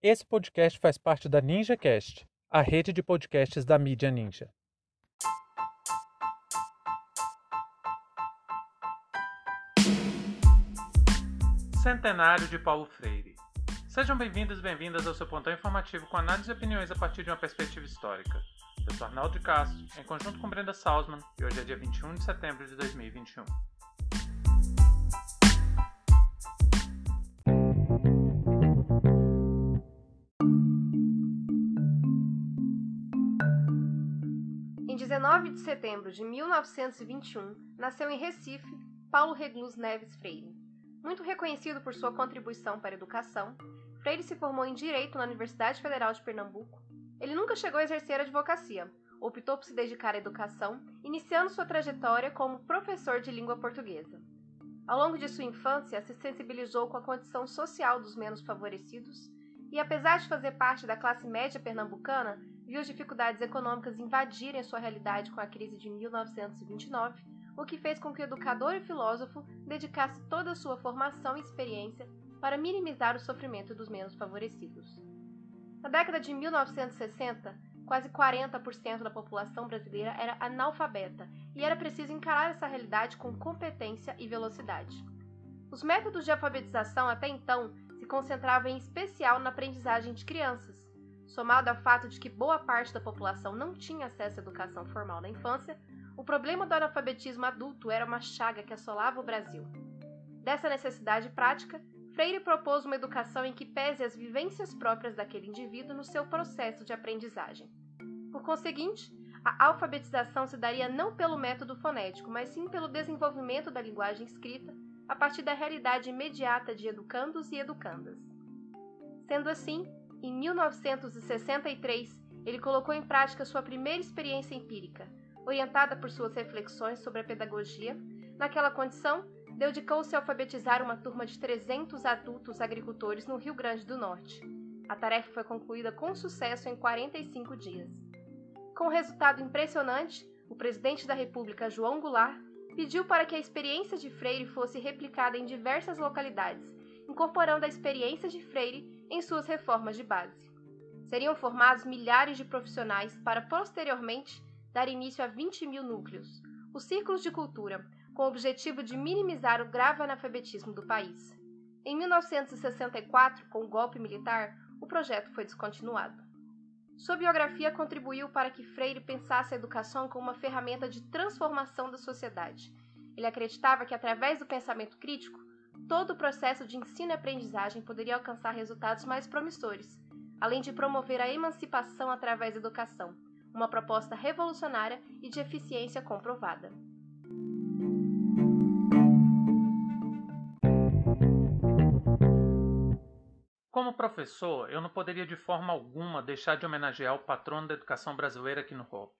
Esse podcast faz parte da NinjaCast, a rede de podcasts da mídia Ninja. Centenário de Paulo Freire. Sejam bem-vindos e bem-vindas ao seu pontão informativo com análise e opiniões a partir de uma perspectiva histórica. Eu sou Arnaldo Castro, em conjunto com Brenda Salzman, e hoje é dia 21 de setembro de 2021. 19 de setembro de 1921, nasceu em Recife Paulo Reglus Neves Freire. Muito reconhecido por sua contribuição para a educação, Freire se formou em Direito na Universidade Federal de Pernambuco. Ele nunca chegou a exercer a advocacia, optou por se dedicar à educação, iniciando sua trajetória como professor de língua portuguesa. Ao longo de sua infância, se sensibilizou com a condição social dos menos favorecidos e, apesar de fazer parte da classe média pernambucana, viu as dificuldades econômicas invadirem sua realidade com a crise de 1929, o que fez com que o educador e filósofo dedicasse toda a sua formação e experiência para minimizar o sofrimento dos menos favorecidos. Na década de 1960, quase 40% da população brasileira era analfabeta e era preciso encarar essa realidade com competência e velocidade. Os métodos de alfabetização até então se concentravam em especial na aprendizagem de crianças, somado ao fato de que boa parte da população não tinha acesso à educação formal na infância, o problema do analfabetismo adulto era uma chaga que assolava o Brasil. Dessa necessidade prática, Freire propôs uma educação em que pese as vivências próprias daquele indivíduo no seu processo de aprendizagem. Por conseguinte, a alfabetização se daria não pelo método fonético, mas sim pelo desenvolvimento da linguagem escrita a partir da realidade imediata de educandos e educandas. Sendo assim, em 1963, ele colocou em prática sua primeira experiência empírica, orientada por suas reflexões sobre a pedagogia. Naquela condição, dedicou-se a alfabetizar uma turma de 300 adultos agricultores no Rio Grande do Norte. A tarefa foi concluída com sucesso em 45 dias. Com um resultado impressionante, o presidente da República, João Goulart, pediu para que a experiência de Freire fosse replicada em diversas localidades, incorporando a experiência de Freire em suas reformas de base. Seriam formados milhares de profissionais para, posteriormente, dar início a 20 mil núcleos, os círculos de cultura, com o objetivo de minimizar o grave analfabetismo do país. Em 1964, com o golpe militar, o projeto foi descontinuado. Sua biografia contribuiu para que Freire pensasse a educação como uma ferramenta de transformação da sociedade. Ele acreditava que, através do pensamento crítico, todo o processo de ensino e aprendizagem poderia alcançar resultados mais promissores, além de promover a emancipação através da educação, uma proposta revolucionária e de eficiência comprovada. Como professor, eu não poderia de forma alguma deixar de homenagear o patrono da educação brasileira aqui no Hop.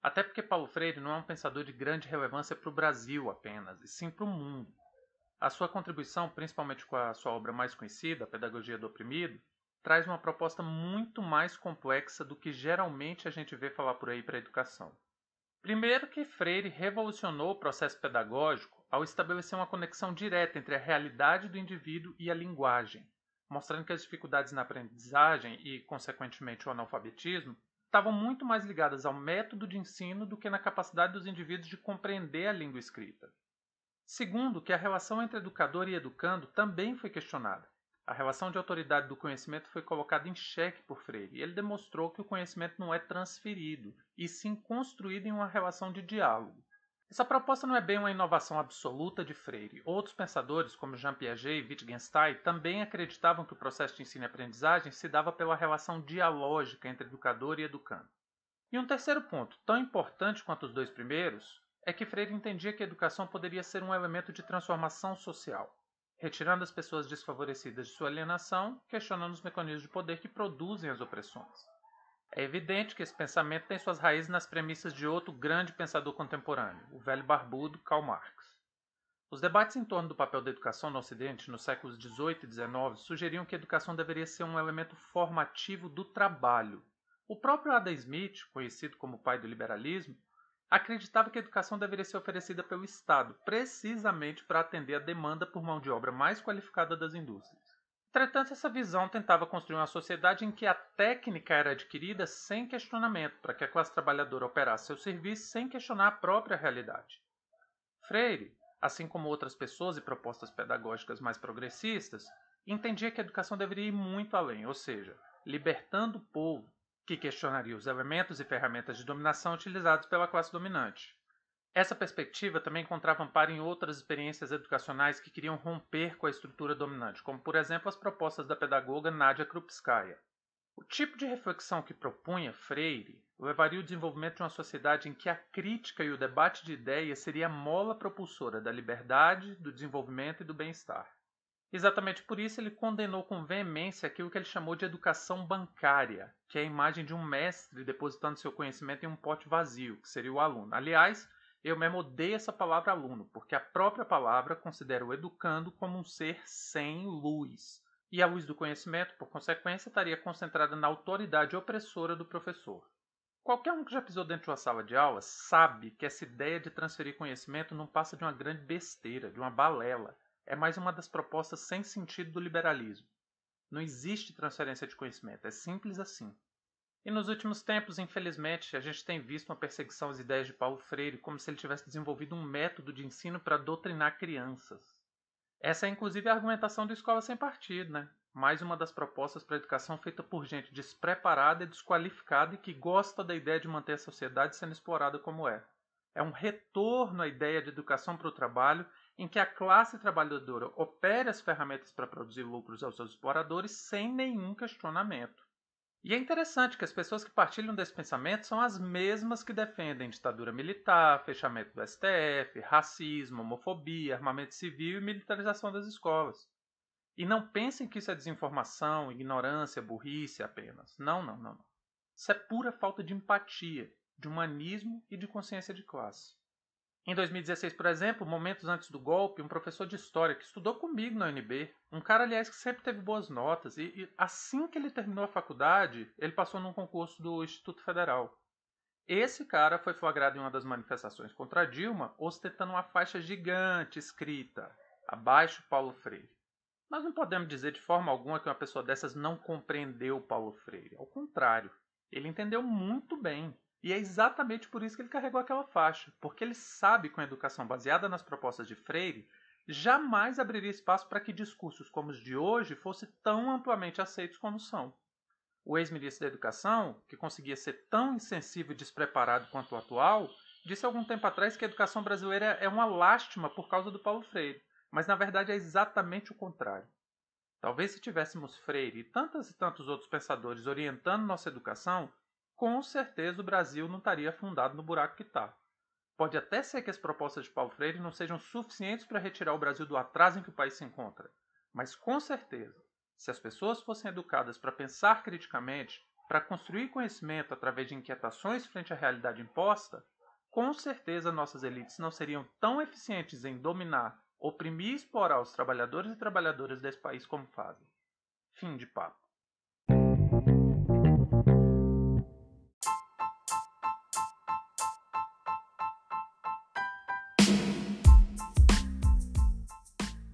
Até porque Paulo Freire não é um pensador de grande relevância para o Brasil apenas, e sim para o mundo. A sua contribuição, principalmente com a sua obra mais conhecida, A Pedagogia do Oprimido, traz uma proposta muito mais complexa do que geralmente a gente vê falar por aí para a educação. Primeiro que Freire revolucionou o processo pedagógico ao estabelecer uma conexão direta entre a realidade do indivíduo e a linguagem, mostrando que as dificuldades na aprendizagem e, consequentemente, o analfabetismo estavam muito mais ligadas ao método de ensino do que na capacidade dos indivíduos de compreender a língua escrita. Segundo, que a relação entre educador e educando também foi questionada. A relação de autoridade do conhecimento foi colocada em xeque por Freire e ele demonstrou que o conhecimento não é transferido, e sim construído em uma relação de diálogo. Essa proposta não é bem uma inovação absoluta de Freire. Outros pensadores, como Jean Piaget e Wittgenstein, também acreditavam que o processo de ensino e aprendizagem se dava pela relação dialógica entre educador e educando. E um terceiro ponto, tão importante quanto os dois primeiros, é que Freire entendia que a educação poderia ser um elemento de transformação social, retirando as pessoas desfavorecidas de sua alienação, questionando os mecanismos de poder que produzem as opressões. É evidente que esse pensamento tem suas raízes nas premissas de outro grande pensador contemporâneo, o velho barbudo Karl Marx. Os debates em torno do papel da educação no Ocidente nos séculos XVIII e XIX sugeriam que a educação deveria ser um elemento formativo do trabalho. O próprio Adam Smith, conhecido como pai do liberalismo, acreditava que a educação deveria ser oferecida pelo Estado, precisamente para atender a demanda por mão de obra mais qualificada das indústrias. Entretanto, essa visão tentava construir uma sociedade em que a técnica era adquirida sem questionamento, para que a classe trabalhadora operasse seu serviço sem questionar a própria realidade. Freire, assim como outras pessoas e propostas pedagógicas mais progressistas, entendia que a educação deveria ir muito além, ou seja, libertando o povo, que questionaria os elementos e ferramentas de dominação utilizados pela classe dominante. Essa perspectiva também encontrava amparo em outras experiências educacionais que queriam romper com a estrutura dominante, como por exemplo as propostas da pedagoga Nadia Krupskaya. O tipo de reflexão que propunha Freire levaria o desenvolvimento de uma sociedade em que a crítica e o debate de ideias seria a mola propulsora da liberdade, do desenvolvimento e do bem-estar. Exatamente por isso ele condenou com veemência aquilo que ele chamou de educação bancária, que é a imagem de um mestre depositando seu conhecimento em um pote vazio, que seria o aluno. Aliás, eu mesmo odeio essa palavra aluno, porque a própria palavra considera o educando como um ser sem luz. E a luz do conhecimento, por consequência, estaria concentrada na autoridade opressora do professor. Qualquer um que já pisou dentro de uma sala de aula sabe que essa ideia de transferir conhecimento não passa de uma grande besteira, de uma balela é mais uma das propostas sem sentido do liberalismo. Não existe transferência de conhecimento, é simples assim. E nos últimos tempos, infelizmente, a gente tem visto uma perseguição às ideias de Paulo Freire como se ele tivesse desenvolvido um método de ensino para doutrinar crianças. Essa é inclusive a argumentação do Escola Sem Partido, né? Mais uma das propostas para a educação feita por gente despreparada e desqualificada e que gosta da ideia de manter a sociedade sendo explorada como é. É um retorno à ideia de educação para o trabalho em que a classe trabalhadora opere as ferramentas para produzir lucros aos seus exploradores sem nenhum questionamento. E é interessante que as pessoas que partilham desse pensamento são as mesmas que defendem ditadura militar, fechamento do STF, racismo, homofobia, armamento civil e militarização das escolas. E não pensem que isso é desinformação, ignorância, burrice apenas. Não, não, não. Isso é pura falta de empatia, de humanismo e de consciência de classe. Em 2016, por exemplo, momentos antes do golpe, um professor de história que estudou comigo na UNB, um cara, aliás, que sempre teve boas notas, e, e assim que ele terminou a faculdade, ele passou num concurso do Instituto Federal. Esse cara foi flagrado em uma das manifestações contra Dilma, ostentando uma faixa gigante escrita: Abaixo Paulo Freire. Nós não podemos dizer de forma alguma que uma pessoa dessas não compreendeu Paulo Freire. Ao contrário, ele entendeu muito bem. E é exatamente por isso que ele carregou aquela faixa, porque ele sabe que a educação baseada nas propostas de Freire jamais abriria espaço para que discursos como os de hoje fossem tão amplamente aceitos como são. O ex-ministro da Educação, que conseguia ser tão insensível e despreparado quanto o atual, disse algum tempo atrás que a educação brasileira é uma lástima por causa do Paulo Freire, mas na verdade é exatamente o contrário. Talvez se tivéssemos Freire e tantos e tantos outros pensadores orientando nossa educação, com certeza o Brasil não estaria afundado no buraco que está. Pode até ser que as propostas de Paulo Freire não sejam suficientes para retirar o Brasil do atraso em que o país se encontra, mas com certeza, se as pessoas fossem educadas para pensar criticamente, para construir conhecimento através de inquietações frente à realidade imposta, com certeza nossas elites não seriam tão eficientes em dominar, oprimir e explorar os trabalhadores e trabalhadoras desse país como fazem. Fim de papo.